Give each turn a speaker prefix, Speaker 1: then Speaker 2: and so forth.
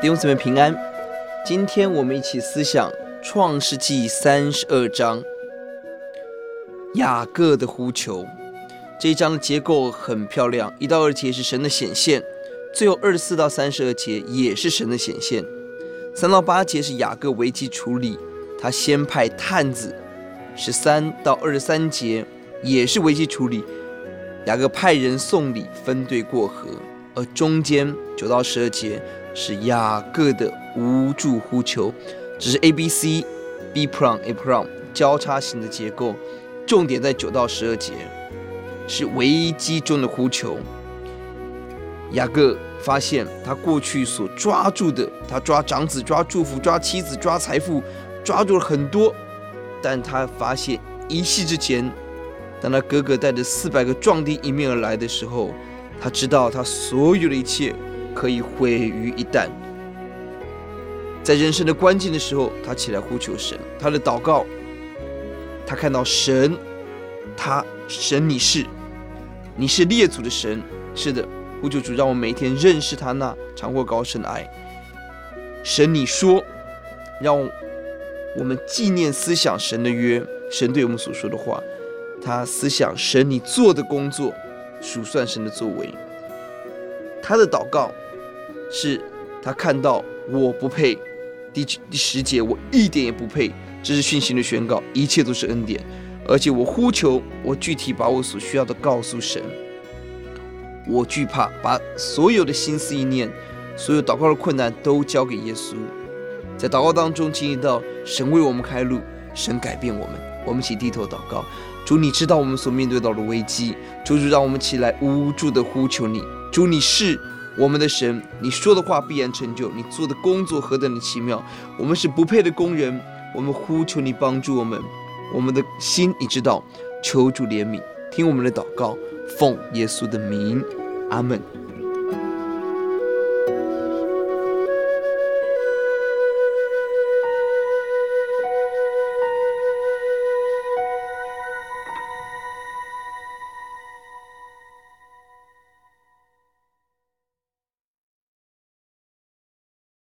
Speaker 1: 弟兄姊妹平安，今天我们一起思想创世纪三十二章雅各的呼求。这一章的结构很漂亮，一到二节是神的显现，最后二十四到三十二节也是神的显现，三到八节是雅各危机处理，他先派探子，十三到二十三节也是危机处理，雅各派人送礼分队过河，中间九到十二节。是雅各的无助呼求，只是 A B C B pron A pron 交叉型的结构，重点在九到十二节，是危机中的呼求。雅各发现他过去所抓住的，他抓长子、抓祝福、抓妻子、抓财富，抓住了很多，但他发现一夕之间，当他哥哥带着四百个壮丁迎面而来的时候，他知道他所有的一切。可以毁于一旦，在人生的关键的时候，他起来呼求神，他的祷告，他看到神，他神你是，你是列祖的神，是的，呼求主，让我每天认识他那长阔高深的爱。神你说，让我们纪念思想神的约，神对我们所说的话，他思想神你做的工作，数算神的作为，他的祷告。是他看到我不配，第第十节我一点也不配，这是训行的宣告，一切都是恩典，而且我呼求，我具体把我所需要的告诉神，我惧怕把所有的心思意念，所有祷告的困难都交给耶稣，在祷告当中经历到神为我们开路，神改变我们，我们一起低头祷告，主你知道我们所面对到的危机，主主让我们起来无助的呼求你，主你是。我们的神，你说的话必然成就，你做的工作何等的奇妙！我们是不配的工人，我们呼求你帮助我们，我们的心你知道，求主怜悯，听我们的祷告，奉耶稣的名，阿门。